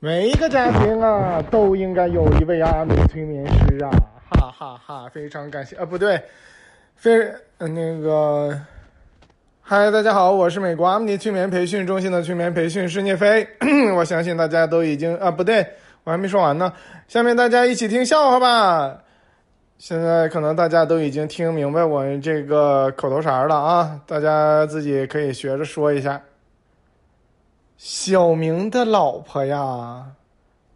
每一个家庭啊，都应该有一位阿米催眠师啊！哈哈哈，非常感谢啊，不对，非那个，嗨，大家好，我是美国阿米催眠培训中心的催眠培训师聂飞。我相信大家都已经啊，不对，我还没说完呢。下面大家一起听笑话吧。现在可能大家都已经听明白我这个口头禅了啊，大家自己可以学着说一下。小明的老婆呀，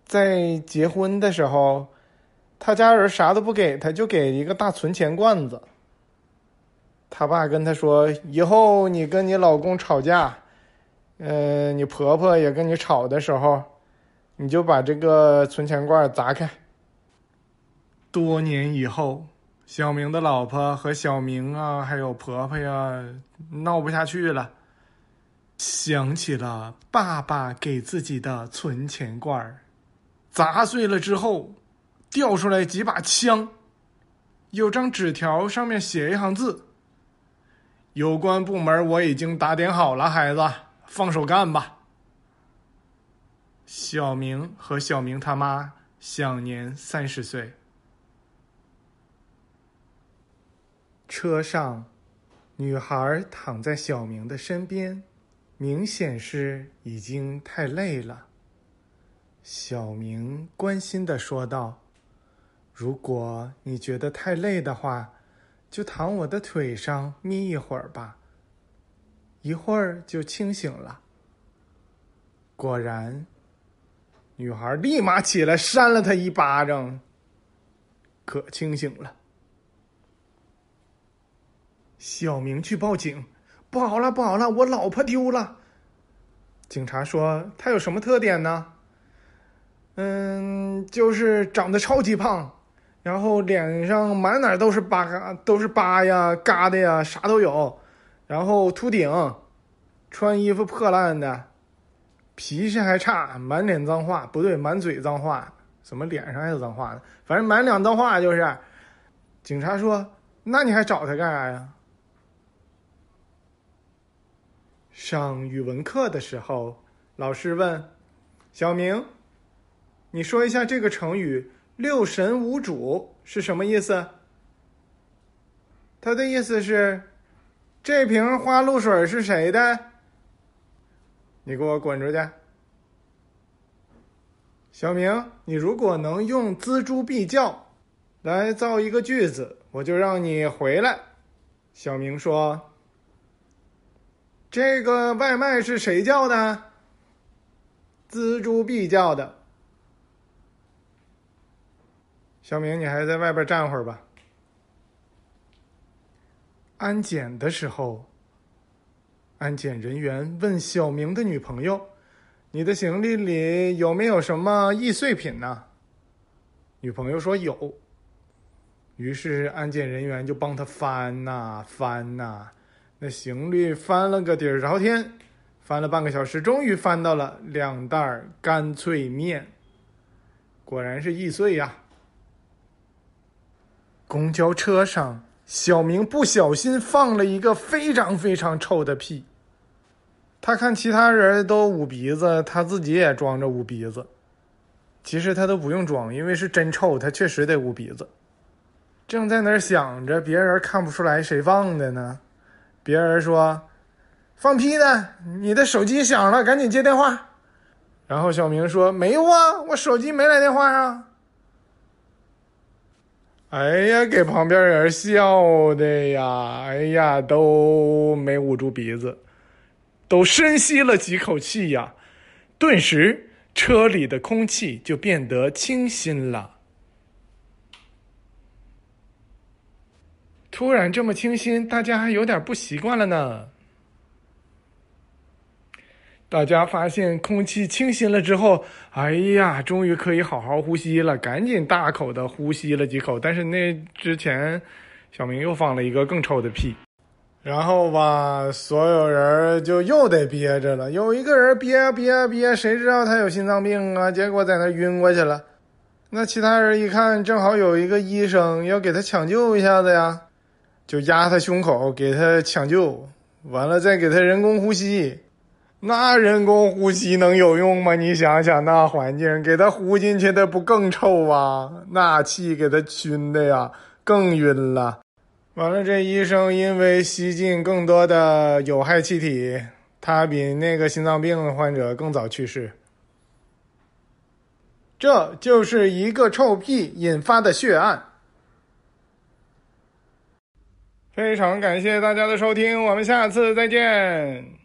在结婚的时候，他家人啥都不给他，就给一个大存钱罐子。他爸跟他说：“以后你跟你老公吵架，呃，你婆婆也跟你吵的时候，你就把这个存钱罐砸开。”多年以后，小明的老婆和小明啊，还有婆婆呀，闹不下去了。想起了爸爸给自己的存钱罐砸碎了之后，掉出来几把枪，有张纸条上面写一行字：“有关部门我已经打点好了，孩子，放手干吧。”小明和小明他妈享年三十岁。车上，女孩躺在小明的身边。明显是已经太累了，小明关心的说道：“如果你觉得太累的话，就躺我的腿上眯一会儿吧，一会儿就清醒了。”果然，女孩立马起来扇了他一巴掌，可清醒了。小明去报警。不好了，不好了，我老婆丢了。警察说：“她有什么特点呢？”嗯，就是长得超级胖，然后脸上满哪都是疤，都是疤呀、疙瘩呀，啥都有。然后秃顶，穿衣服破烂的，脾气还差，满脸脏话。不对，满嘴脏话。怎么脸上还有脏话呢？反正满脸脏话就是。警察说：“那你还找他干啥呀？”上语文课的时候，老师问小明：“你说一下这个成语‘六神无主’是什么意思？”他的意思是：“这瓶花露水是谁的？”你给我滚出去！小明，你如果能用锱铢必较来造一个句子，我就让你回来。小明说。这个外卖是谁叫的？锱铢必叫的。小明，你还在外边站会儿吧。安检的时候，安检人员问小明的女朋友：“你的行李里有没有什么易碎品呢？”女朋友说有。于是安检人员就帮他翻呐翻呐。那行李翻了个底儿朝天，翻了半个小时，终于翻到了两袋干脆面。果然是易碎呀！公交车上，小明不小心放了一个非常非常臭的屁。他看其他人都捂鼻子，他自己也装着捂鼻子。其实他都不用装，因为是真臭，他确实得捂鼻子。正在那儿想着，别人看不出来谁放的呢。别人说：“放屁的，你的手机响了，赶紧接电话。”然后小明说：“没有啊，我手机没来电话啊。”哎呀，给旁边人笑的呀！哎呀，都没捂住鼻子，都深吸了几口气呀，顿时车里的空气就变得清新了。突然这么清新，大家还有点不习惯了呢。大家发现空气清新了之后，哎呀，终于可以好好呼吸了，赶紧大口的呼吸了几口。但是那之前，小明又放了一个更臭的屁，然后吧，所有人就又得憋着了。有一个人憋憋憋，谁知道他有心脏病啊？结果在那晕过去了。那其他人一看，正好有一个医生要给他抢救一下子呀。就压他胸口，给他抢救，完了再给他人工呼吸。那人工呼吸能有用吗？你想想，那环境给他呼进去的不更臭啊？那气给他熏的呀，更晕了。完了，这医生因为吸进更多的有害气体，他比那个心脏病患者更早去世。这就是一个臭屁引发的血案。非常感谢大家的收听，我们下次再见。